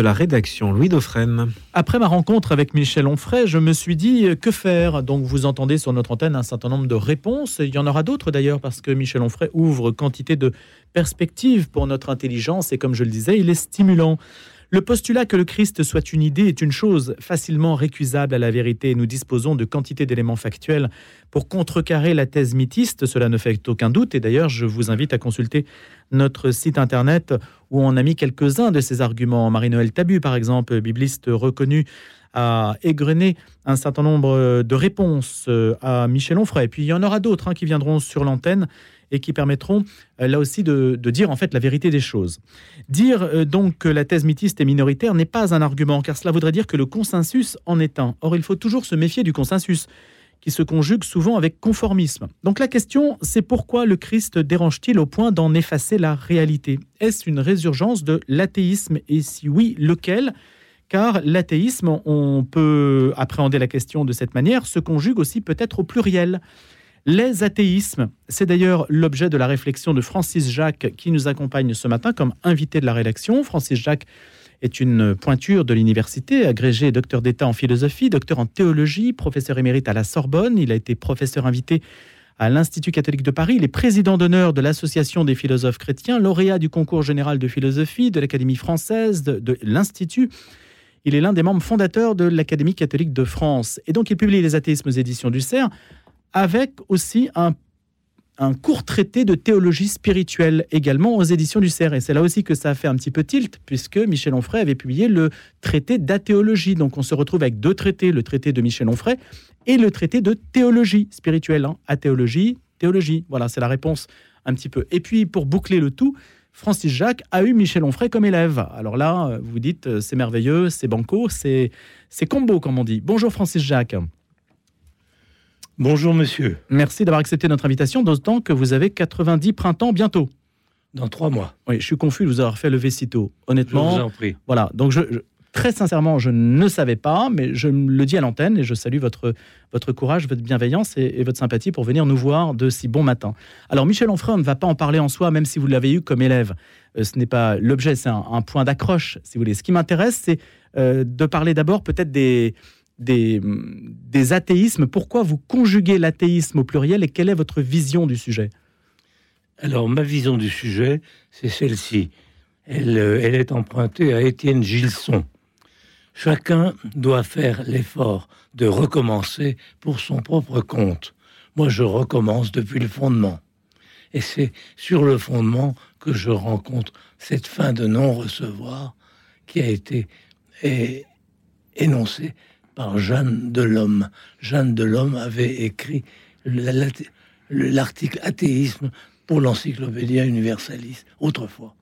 de la rédaction Louis Dauphren. Après ma rencontre avec Michel Onfray, je me suis dit euh, que faire? Donc vous entendez sur notre antenne un certain nombre de réponses. Il y en aura d'autres d'ailleurs parce que Michel Onfray ouvre quantité de perspectives pour notre intelligence et comme je le disais, il est stimulant. Le postulat que le Christ soit une idée est une chose facilement récusable à la vérité. Nous disposons de quantité d'éléments factuels pour contrecarrer la thèse mythiste, cela ne fait aucun doute. Et d'ailleurs, je vous invite à consulter notre site internet où on a mis quelques-uns de ces arguments. Marie-Noël Tabu, par exemple, bibliste reconnu, a égrené un certain nombre de réponses euh, à Michel Onfray. Et puis il y en aura d'autres hein, qui viendront sur l'antenne et qui permettront euh, là aussi de, dire en fait la vérité des choses. Dire euh, donc que la thèse mythiste est minoritaire n'est pas un argument, car cela voudrait dire que le consensus en est un. Or, il faut toujours se méfier du consensus qui se conjugue souvent avec conformisme. Donc la question, c'est pourquoi le Christ dérange-t-il au point d'en effacer la réalité? Est-ce une résurgence de l'athéisme? Et si oui, lequel? Car l'athéisme, on peut appréhender la question de cette manière, se conjugue aussi peut-être au pluriel. Les athéismes, c'est d'ailleurs l'objet de la réflexion de Francis Jacques qui nous accompagne ce matin comme invité de la rédaction. Francis Jacques est une pointure de l'université, agrégé docteur d'État en philosophie, docteur en théologie, professeur émérite à la Sorbonne. Il a été professeur invité à l'Institut catholique de Paris. Il est président d'honneur de l'Association des philosophes chrétiens, lauréat du concours général de philosophie de l'Académie française, de, l'Institut. Il est l'un des membres fondateurs de l'Académie catholique de France. Et donc, il publie Les athéismes éditions du CERF avec aussi un, court traité de théologie spirituelle également aux éditions du. Et c'est là aussi que ça a fait un petit peu tilt, puisque Michel Onfray avait publié le traité d'athéologie. Donc on se retrouve avec deux traités, le traité de Michel Onfray et le traité de théologie spirituelle. Hein. Athéologie, théologie. Voilà, c'est la réponse un petit peu. Et puis pour boucler le tout, Francis Jacques a eu Michel Onfray comme élève. Alors là, vous dites, euh, c'est merveilleux, c'est banco, c'est combo, comme on dit. Bonjour Francis Jacques. Bonjour monsieur. Merci d'avoir accepté notre invitation, d'autant que vous avez 90 printemps bientôt. Dans trois mois. Oui, je suis confus de vous avoir fait lever si tôt. Honnêtement. Je vous en prie. Voilà, donc je, très sincèrement, je ne savais pas, mais je le dis à l'antenne et je salue votre, votre courage, votre bienveillance et, votre sympathie pour venir nous voir de si bon matin. Alors, Michel Onfray ne va pas en parler en soi, même si vous l'avez eu comme élève. Euh, ce n'est pas l'objet, c'est un, point d'accroche, si vous voulez. Ce qui m'intéresse, c'est euh, de parler d'abord peut-être des, des, athéismes. Pourquoi vous conjuguez l'athéisme au pluriel et quelle est votre vision du sujet? Alors, ma vision du sujet, c'est celle-ci. Elle, euh, elle, est empruntée à Étienne Gilson. Chacun doit faire l'effort de recommencer pour son propre compte. Moi, je recommence depuis le fondement. Et c'est sur le fondement que je rencontre cette fin de non-recevoir qui a été énoncée par Jeanne Delhomme. Jeanne Delhomme avait écrit l'article athéisme pour l'encyclopédia universaliste autrefois.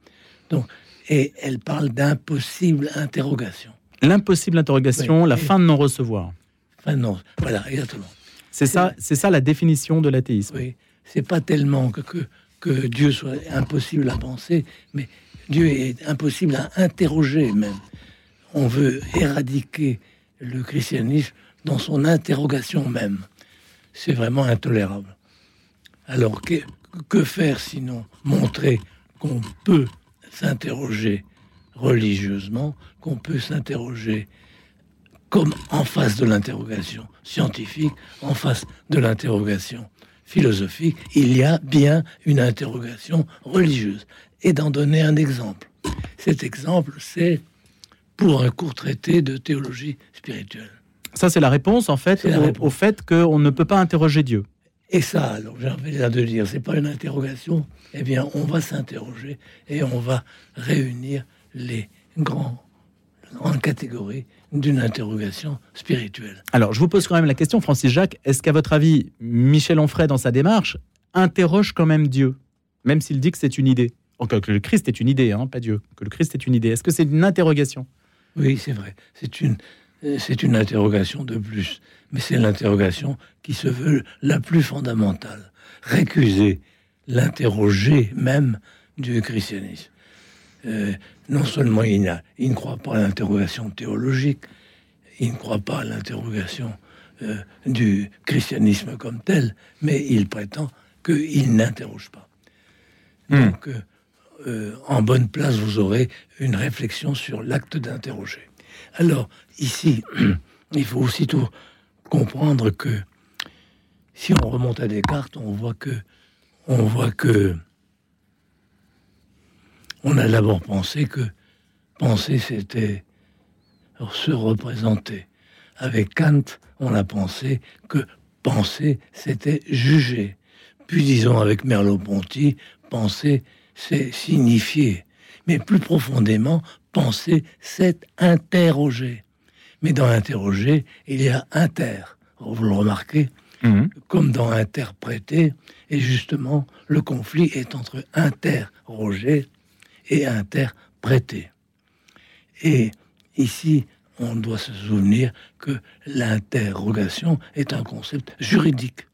Donc, et elle parle d'impossible interrogation. L'impossible interrogation, la fin de non-recevoir. Fin non, voilà, exactement. C'est ça, c'est ça la définition de l'athéisme. Oui, c'est pas tellement que, que, que Dieu soit impossible à penser, mais Dieu est impossible à interroger même. On veut éradiquer le christianisme dans son interrogation même. C'est vraiment intolérable. Alors que, que faire sinon Montrer qu'on peut s'interroger religieusement, qu'on peut s'interroger comme en face de l'interrogation scientifique, en face de l'interrogation philosophique, il y a bien une interrogation religieuse. Et d'en donner un exemple. Cet exemple, c'est pour un court traité de théologie spirituelle. Ça, c'est la réponse, en fait, au, fait qu'on ne peut pas interroger Dieu. Et ça, alors, j'ai envie de dire, c'est pas une interrogation. Eh bien, on va s'interroger et on va réunir les grands en catégorie d'une interrogation spirituelle. Alors, je vous pose quand même la question, Francis Jacques, est-ce qu'à votre avis, Michel Onfray, dans sa démarche, interroge quand même Dieu, même s'il dit que c'est une idée? Que le Christ est une idée, hein, pas Dieu, que le Christ est une idée. Est-ce que c'est une interrogation? Oui, c'est vrai. C'est une, c'est une interrogation de plus. Mais c'est l'interrogation qui se veut la plus fondamentale. Récuser, l'interroger même du christianisme. Euh, non seulement il, il, ne croit pas à l'interrogation théologique, il ne croit pas à l'interrogation euh, du christianisme comme tel, mais il prétend qu'il n'interroge pas. Hmm. Donc, euh, euh, en bonne place, vous aurez une réflexion sur l'acte d'interroger. Alors, ici, il faut aussitôt comprendre que si on remonte à Descartes, on voit que, on voit que, on a d'abord pensé que penser c'était se représenter. Avec Kant, on a pensé que penser c'était juger. Puis disons avec Merleau-Ponty, penser c'est signifier. Mais plus profondément, penser c'est interroger. Mais dans interroger, il y a inter. Vous le remarquez mhm. Comme dans interpréter. Et justement, le conflit est entre interroger et interpréter. Et ici, on doit se souvenir que l'interrogation est un concept juridique,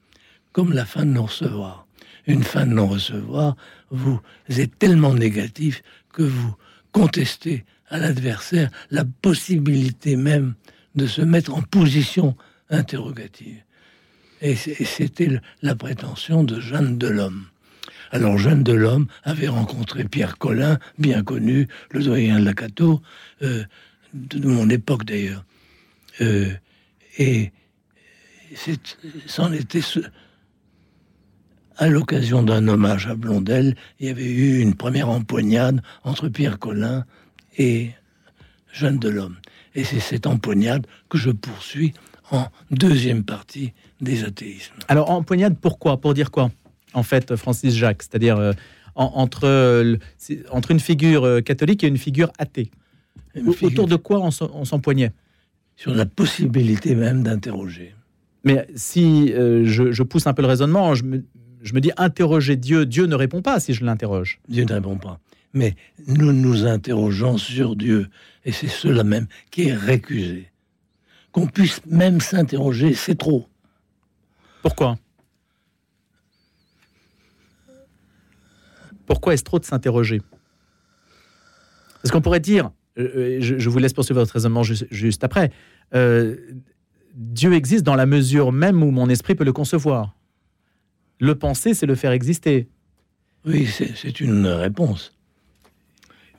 comme la fin de non-recevoir. Une fin de non-recevoir, vous êtes tellement négatif que vous contestez à l'adversaire la possibilité même de se mettre en position interrogative. Et c'était la prétention de Jeanne de l'Homme. Alors Jeanne de l'Homme avait rencontré Pierre Collin, bien connu, le doyen de la Cato, euh, de mon époque d'ailleurs. Euh, et c'en était à l'occasion d'un hommage à Blondel, il y avait eu une première empoignade entre Pierre Collin et Jeanne de l'Homme. Et c'est cette empoignade que je poursuis en deuxième partie des athéismes. Alors empoignade, pourquoi? Pour dire quoi? En fait, Francis Jacques, c'est-à-dire euh, entre, euh, entre une figure euh, catholique et une figure athée. Autour de quoi on s'empoignait? Sur la possibilité même d'interroger. Mais si je, pousse un peu le raisonnement, je me, je me dis interroger Dieu, Dieu ne répond pas si je l'interroge. Dieu ne répond pas. Mais nous nous interrogeons sur Dieu, et c'est cela même qui est récusé. Qu'on puisse même s'interroger, c'est trop. Pourquoi? Pourquoi est-ce trop de s'interroger? Parce qu'on pourrait dire, euh, euh, je, vous laisse poursuivre votre raisonnement juste, après, euh, Dieu existe dans la mesure même où mon esprit peut le concevoir. Le penser, c'est le faire exister. Oui, c'est une réponse.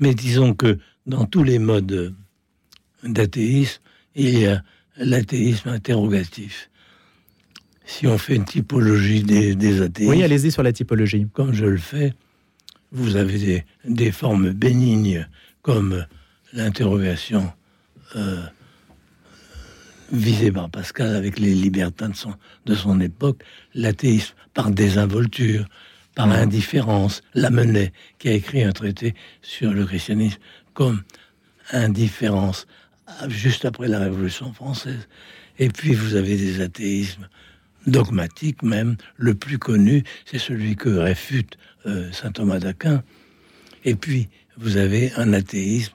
Mais disons que dans tous les modes d'athéisme, il y a l'athéisme interrogatif. Si on fait une typologie des, des athéismes. Oui, allez-y sur la typologie. Comme je le fais, vous avez des, formes bénignes comme l'interrogation euh, visée par Pascal avec les libertins de son, de son époque, l'athéisme par désinvolture, par indifférence, Lamennais, qui a écrit un traité sur le christianisme comme indifférence, juste après la Révolution française. Et puis vous avez des athéismes dogmatiques même. Le plus connu, c'est celui que réfute euh, saint Thomas d'Aquin. Et puis, vous avez un athéisme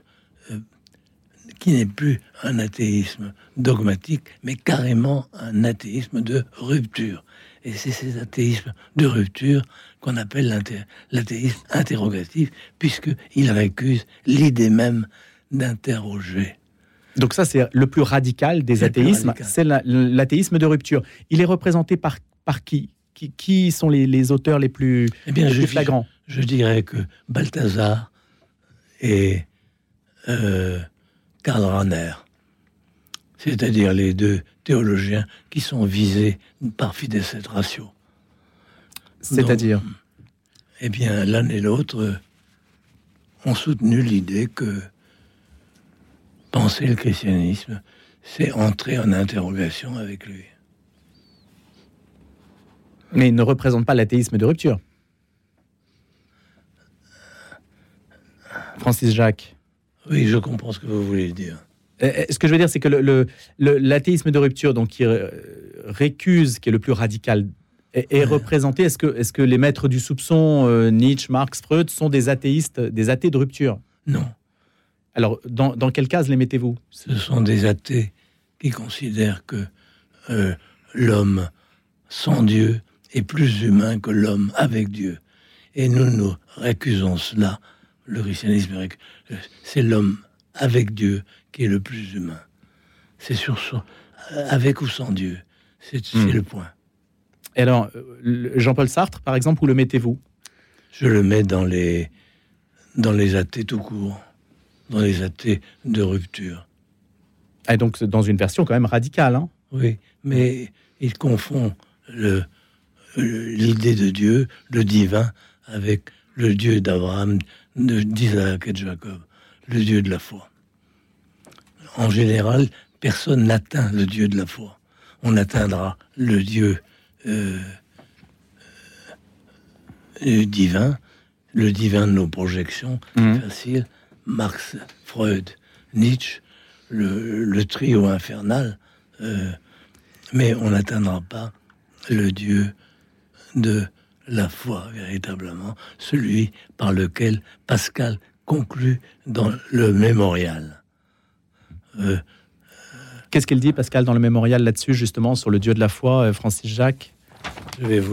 qui n'est plus un athéisme dogmatique, mais carrément un athéisme de rupture. Et c'est ces athéismes de rupture qu'on appelle l'athéisme interrogatif, puisqu'il récuse l'idée même d'interroger. Donc ça, c'est le plus radical des athéismes, c'est l'athéisme de rupture. Il est représenté par, par qui? Qui, sont les, auteurs les plus, eh bien, je, flagrants? je, dirais que Balthazar et euh, Karl Rahner, c'est-à-dire les deux théologiens qui sont visés par Fides et Ratio. C'est-à-dire Eh bien, l'un et l'autre ont soutenu l'idée que penser le christianisme, c'est entrer en interrogation avec lui. Mais il ne représente pas l'athéisme de rupture. Francis Jacques. Oui, je comprends ce que vous voulez dire. Euh, euh, ce que je veux dire, c'est que l'athéisme de rupture, donc qui euh, récuse, qui est le plus radical, est, représenté. Est-ce que, est que les maîtres du soupçon, Nietzsche, Marx, Freud, sont des athéistes, des athées de rupture? Non. Alors, dans, dans quelle case les mettez-vous? Ce sont des athées qui considèrent que l'homme sans Dieu est plus humain que l'homme avec Dieu. Et nous nous récusons cela. Le christianisme, c'est l'homme avec Dieu qui est le plus humain. C'est sur son, avec ou sans Dieu. C'est hmm. le point. Et alors, Jean-Paul Sartre, par exemple, où le mettez-vous? Je le mets dans les, dans les athées tout court, dans les athées de rupture. Et donc dans une version quand même radicale. Hein? Oui, mais il confond le, l'idée de Dieu, le divin, avec le Dieu d'Abraham, d'Isaac et de Jacob, le Dieu de la foi. En général, personne n'atteint le Dieu de la foi. On atteindra le Dieu euh, euh, divin, le divin de nos projections, mmh. facile. Marx, Freud, Nietzsche, le, trio infernal, euh, mais on n'atteindra pas le Dieu de la foi, véritablement, celui par lequel Pascal conclut dans le mémorial. Euh, Qu'est-ce qu'il dit, Pascal, dans le mémorial là-dessus, justement, sur le Dieu de la foi, euh, Francis Jacques?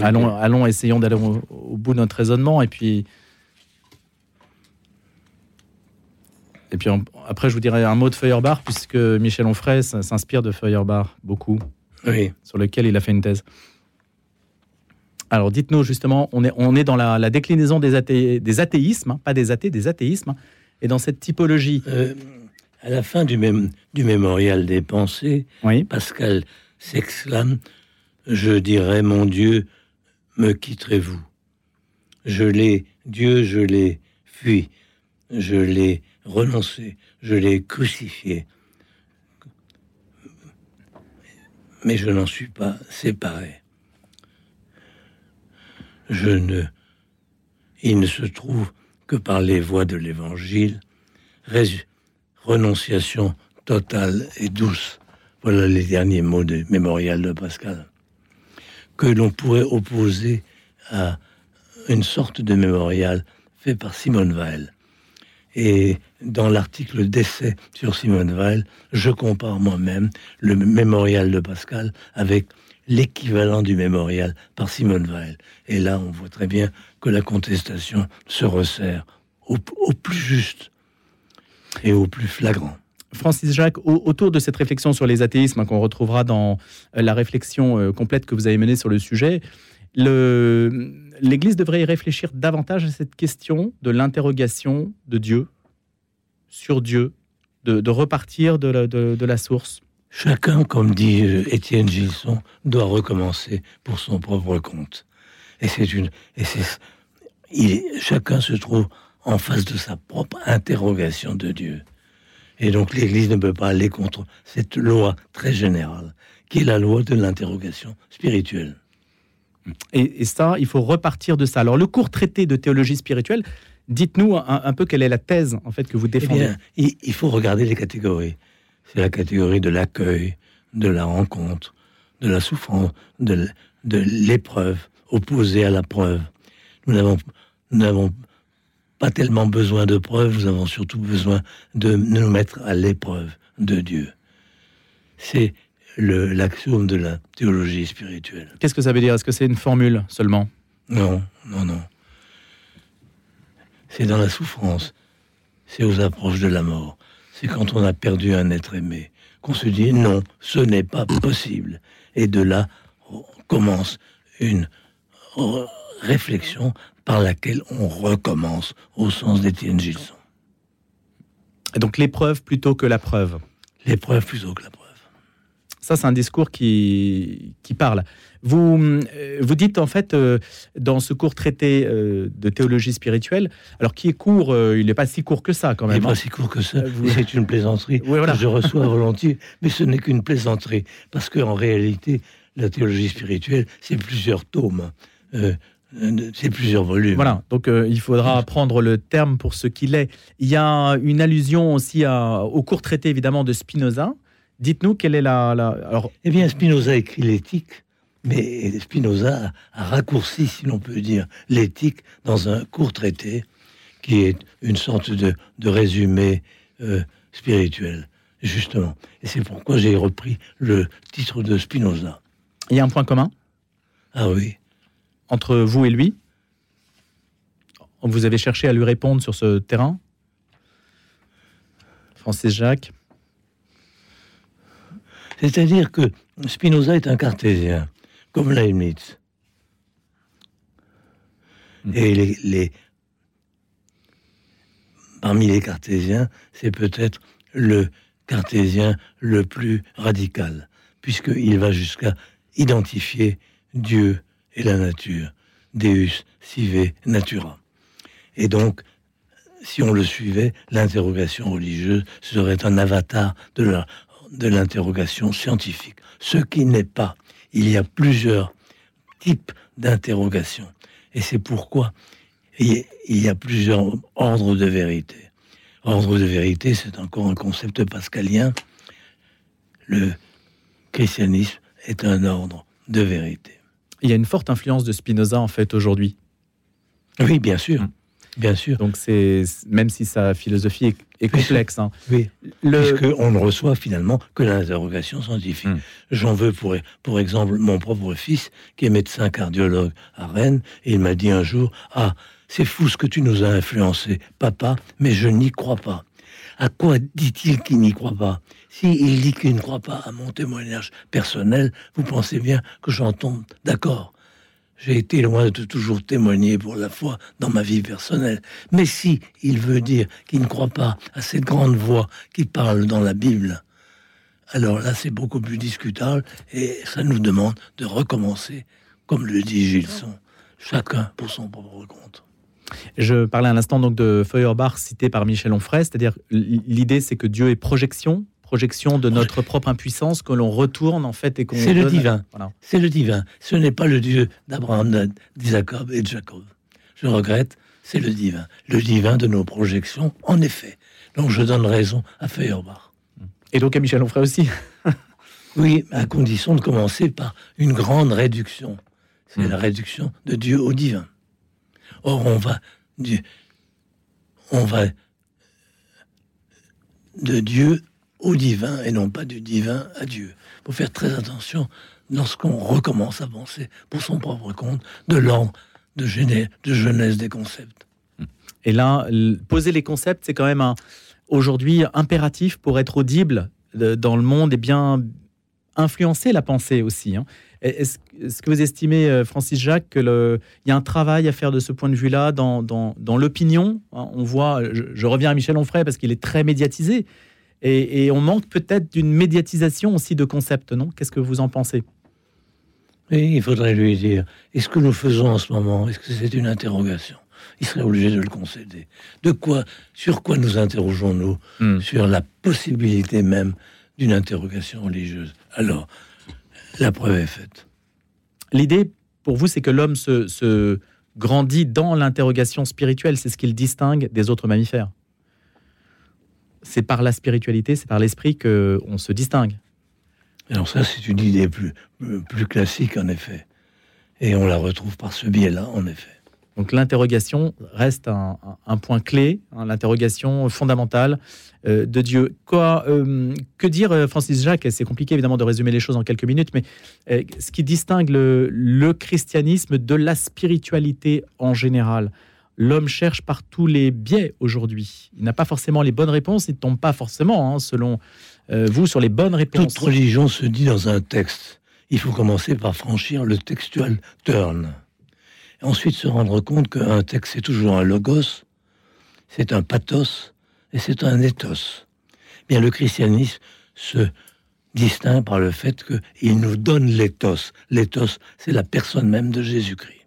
Allons, allons, essayons d'aller au, bout de notre raisonnement, et puis. Et puis après, je vous dirai un mot de Feuerbach, puisque Michel Onfray s'inspire de Feuerbach beaucoup, oui. sur lequel il a fait une thèse. Alors dites-nous justement, on est, on est dans la, déclinaison des, des athéismes, hein, pas des athées, des athéismes, et dans cette typologie. Euh, à la fin du, même, du mémorial des pensées, Pascal s'exclame Je dirais, mon Dieu, me quitterez-vous. Je l'ai, Dieu, je l'ai fui, je l'ai renoncé, je l'ai crucifié. Mais je n'en suis pas séparé je ne, il ne se trouve que par les voies de l'Évangile, renonciation totale et douce. Voilà les derniers mots du mémorial de Pascal. Que l'on pourrait opposer à une sorte de mémorial fait par Simone Weil. Et dans l'article d'essai sur Simone Weil, je compare moi-même le mémorial de Pascal avec l'équivalent du mémorial par Simone Weil. Et là, on voit très bien que la contestation se resserre au, plus juste et au plus flagrant. Francis Jacques, autour de cette réflexion sur les athéismes hein, qu'on retrouvera dans euh, la réflexion euh, complète que vous avez menée sur le sujet, l'Église devrait y réfléchir davantage à cette question de l'interrogation de Dieu, sur Dieu, de, repartir de la source. Chacun, comme dit euh, Étienne Gilson, doit recommencer pour son propre compte. Et c'est une, et c'est, il, chacun se trouve en face de sa propre interrogation de Dieu. Et donc l'Église ne peut pas aller contre cette loi très générale, qui est la loi de l'interrogation spirituelle. Et, ça, il faut repartir de ça. Alors le court traité de théologie spirituelle, dites-nous un, peu quelle est la thèse en fait que vous défendez. Eh bien, il faut regarder les catégories c'est la catégorie de l'accueil, de la rencontre, de la souffrance, de, l'épreuve, opposée à la preuve. Nous n'avons pas tellement besoin de preuves, nous avons surtout besoin de nous mettre à l'épreuve de Dieu. C'est l'axiome de la théologie spirituelle. Qu'est-ce que ça veut dire? Est-ce que c'est une formule seulement? Non, non, non. C'est dans la souffrance, c'est aux approches de la mort, c'est quand on a perdu un être aimé, qu'on se dit non, ce n'est pas possible. Et de là commence une réflexion par laquelle on recommence au sens d'Étienne Gilson. Et donc l'épreuve plutôt que la preuve L'épreuve plutôt que la preuve. Ça, c'est un discours qui, qui parle. Vous, euh, vous dites en fait euh, dans ce court traité euh, de théologie spirituelle, alors qui est court, il n'est pas si court que ça quand même. Il n'est pas hein. si court que ça. C'est une plaisanterie que je reçois volontiers, mais ce n'est qu'une plaisanterie parce qu'en réalité, la théologie spirituelle, c'est plusieurs tomes. c'est plusieurs volumes. Voilà, donc il faudra prendre le terme pour ce qu'il est. Il y a une allusion aussi à, au court traité évidemment de Spinoza, Dites-nous quelle est la. Alors... Eh bien, Spinoza écrit l'éthique, mais Spinoza a raccourci, si l'on peut dire, l'éthique dans un court traité qui est une sorte de, résumé euh, spirituel, justement. Et c'est pourquoi j'ai repris le titre de Spinoza. Il y a un point commun? Ah oui. Entre vous et lui? Vous avez cherché à lui répondre sur ce terrain? Francis Jacques? C'est-à-dire que Spinoza est un cartésien, comme Leibniz. Mm. Et les, parmi les cartésiens, c'est peut-être le cartésien le plus radical, puisqu'il va jusqu'à identifier Dieu et la nature, Deus sive natura. Et donc, si on le suivait, l'interrogation religieuse serait un avatar de l'interrogation scientifique. Ce qui n'est pas. Il y a plusieurs types d'interrogations. Et c'est pourquoi il y a plusieurs ordres de vérité. Ordre de vérité, c'est encore un concept pascalien. Le christianisme est un ordre de vérité. Il y a une forte influence de Spinoza en fait aujourd'hui. Oui, bien sûr. Bien sûr. Donc c'est même si sa philosophie est, complexe. Hein. Oui. Le... Puisqu'on ne reçoit finalement que l'interrogation scientifique. Hum. J'en veux pour, pour exemple mon propre fils qui est médecin cardiologue à Rennes et il m'a dit un jour ah c'est fou ce que tu nous as influencé, papa, mais je n'y crois pas. À quoi dit-il qu'il n'y croit pas? S'il il dit qu'il ne croit pas à mon témoignage personnel, vous pensez bien que j'en tombe d'accord. J'ai été loin de toujours témoigner pour la foi dans ma vie personnelle. Mais si il veut dire qu'il ne croit pas à cette grande voix qui parle dans la Bible, alors là c'est beaucoup plus discutable et ça nous demande de recommencer, comme le dit Gilson, chacun pour son propre compte. Je parlais à l'instant donc de Feuerbach cité par Michel Onfray, c'est-à-dire l'idée c'est que Dieu est projection, projection de notre propre impuissance que l'on retourne en fait et qu'on C'est le divin. C'est le divin. Ce n'est pas le Dieu d'Abraham, d'Isaac et de Jacob. Je regrette, c'est le divin. Le divin de nos projections, en effet. Donc je donne raison à Feuerbach. Et donc à Michel Onfray aussi. oui, à condition de commencer par une grande réduction. C'est hmm. la réduction de Dieu au divin. Or, on va, du, on va de Dieu au divin et non pas du divin à Dieu. Il faut faire très attention lorsqu'on recommence à penser pour son propre compte de l'ordre de, de jeunesse des concepts. Et là, poser les concepts, c'est quand même aujourd'hui impératif pour être audible dans le monde et bien influencer la pensée aussi. Hein. Est-ce que vous estimez, euh, Francis Jacques, qu'il y a un travail à faire de ce point de vue-là dans, dans, l'opinion hein, On voit, je, reviens à Michel Onfray parce qu'il est très médiatisé, et, on manque peut-être d'une médiatisation aussi de concepts, non? Qu'est-ce que vous en pensez? Il faudrait lui dire, est-ce que nous faisons en ce moment, est-ce que c'est une interrogation? Il serait obligé de le concéder. De quoi, sur quoi nous interrogeons-nous? Hmm. Sur la possibilité même d'une interrogation religieuse. Alors, la preuve est faite. L'idée, pour vous, c'est que l'homme se, grandit dans l'interrogation spirituelle. C'est ce qui le distingue des autres mammifères. C'est par la spiritualité, c'est par l'esprit que on se distingue. Alors ça, c'est une idée plus, plus classique, en effet. Et on la retrouve par ce biais-là, en effet. Donc l'interrogation reste un, point clé, hein, l'interrogation fondamentale euh, de Dieu. Quoi, euh, que dire, euh, Francis Jacques? C'est compliqué évidemment de résumer les choses en quelques minutes, mais ce qui distingue le, christianisme de la spiritualité en général? L'homme cherche par tous les biais aujourd'hui. Il n'a pas forcément les bonnes réponses, il ne tombe pas forcément, hein, selon vous, sur les bonnes réponses. Toute religion se dit dans un texte. Il faut commencer par franchir le textual turn ensuite se rendre compte qu'un texte, c'est toujours un logos, c'est un pathos et c'est un ethos. Bien, le christianisme se distingue par le fait qu'il nous donne l'éthos. L'éthos, c'est la personne même de Jésus-Christ.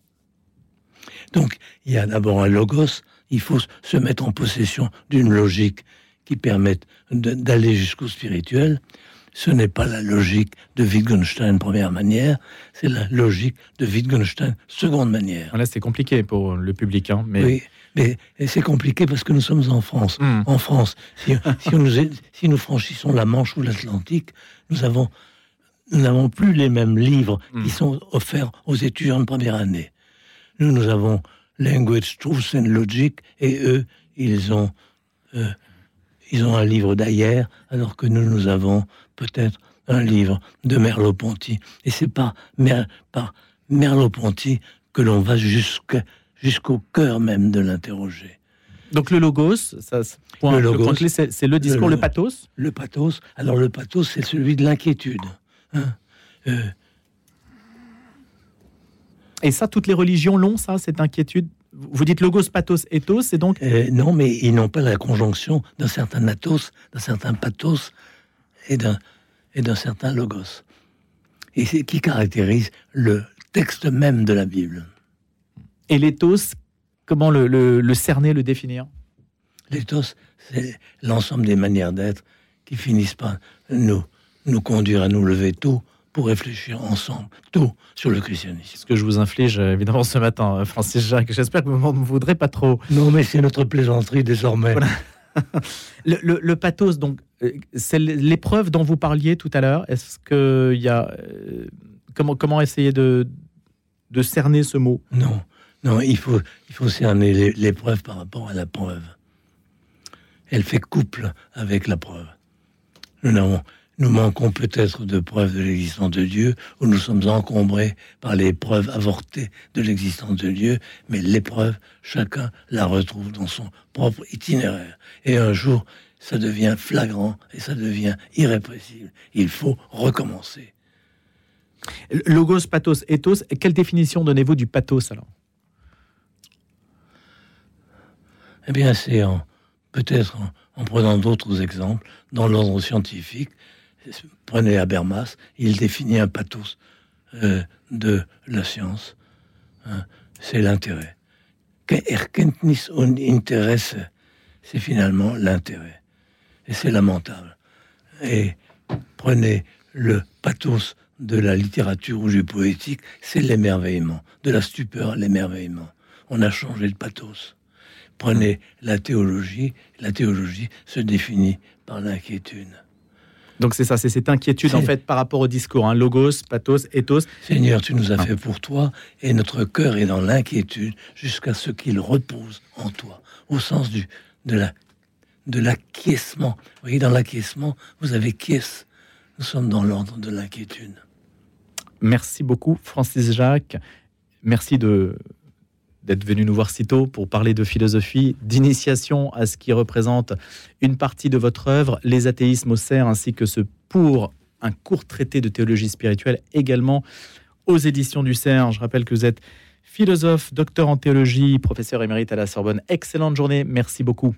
Donc, il y a d'abord un logos, il faut se mettre en possession d'une logique qui permette d'aller jusqu'au spirituel, ce n'est pas la logique de Wittgenstein première manière, c'est la logique de Wittgenstein seconde manière. Là, c'est compliqué pour le public. Hein, mais... Oui, mais c'est compliqué parce que nous sommes en France. Hmm. En France, si, nous, si, nous, franchissons la Manche ou l'Atlantique, nous avons nous n'avons plus les mêmes livres qui hmm. sont offerts aux étudiants de première année. Nous, nous avons Language, Truth and Logic, et eux, ils ont, euh, ils ont un livre d'hier, alors que nous, nous avons peut-être un livre de Merleau-Ponty. Et c'est par, par Merleau-Ponty que l'on va jusqu'au cœur même de l'interroger. Donc le logos, ça, le, logos, c'est le discours, le, pathos? Le pathos. Alors le pathos, c'est celui de l'inquiétude. Hein. Euh. Et ça, toutes les religions l'ont, ça, cette inquiétude? Vous dites logos, pathos, ethos, c'est donc Euh, non, mais ils n'ont pas la conjonction d'un certain athos, d'un certain pathos et d'un et d'un certain logos. Et c'est qui caractérise le texte même de la Bible. et l'ethos. Comment le, le- le cerner, le définir? L'éthos, c'est l'ensemble des manières d'être qui finissent par nous, nous conduire à nous lever tôt pour réfléchir ensemble, tôt, sur le christianisme. Ce que je vous inflige euh, évidemment ce matin, euh, Francis Jacques. J'espère que vous m'en voudrez pas trop. Non, mais c'est notre plaisanterie désormais. Voilà. Le, le- le pathos, donc, euh, c'est l'épreuve dont vous parliez tout à l'heure. Est-ce que il y a comment comment essayer de de cerner ce mot? Non, non, il faut, il faut cerner l'é- l'épreuve par rapport à la preuve. Elle fait couple avec la preuve. Nous, n'avons- nous manquons peut-être de preuves de l'existence de Dieu, ou nous sommes encombrés par les preuves avortées de l'existence de Dieu, mais l'épreuve, chacun la retrouve dans son propre itinéraire. Et un jour, ça devient flagrant et ça devient irrépressible. Il faut recommencer. Logos, pathos, ethos. Quelle définition donnez-vous du pathos alors? Eh bien, c'est peut-être en, en prenant d'autres exemples dans l'ordre scientifique. Prenez Habermas, il définit un pathos euh, de la science. hein, c'est l'intérêt. Erkenntnis und Interesse, c'est finalement l'intérêt. Et c'est lamentable. Et prenez le pathos de la littérature ou du poétique, c'est l'émerveillement. De la stupeur l'émerveillement. On a changé de pathos. Prenez la théologie, la théologie se définit par l'inquiétude. Donc c'est ça, c'est cette inquiétude en fait par rapport au discours. hein. Logos, pathos, ethos. Seigneur, tu nous as Ah. fait pour toi, et notre cœur est dans l'inquiétude jusqu'à ce qu'il repose en toi, au sens du de la de l'acquiescement. Vous voyez, dans l'acquiescement, vous avez quies. Nous sommes dans l'ordre de l'inquiétude. Merci beaucoup, Francis Jacques. Merci de d'être venu nous voir si tôt pour parler de philosophie, d'initiation à ce qui représente une partie de votre œuvre, les athéismes au cerf, ainsi que ce pour un court traité de théologie spirituelle également aux éditions du CERF. Je rappelle que vous êtes philosophe, docteur en théologie, professeur émérite à la Sorbonne. Excellente journée, merci beaucoup.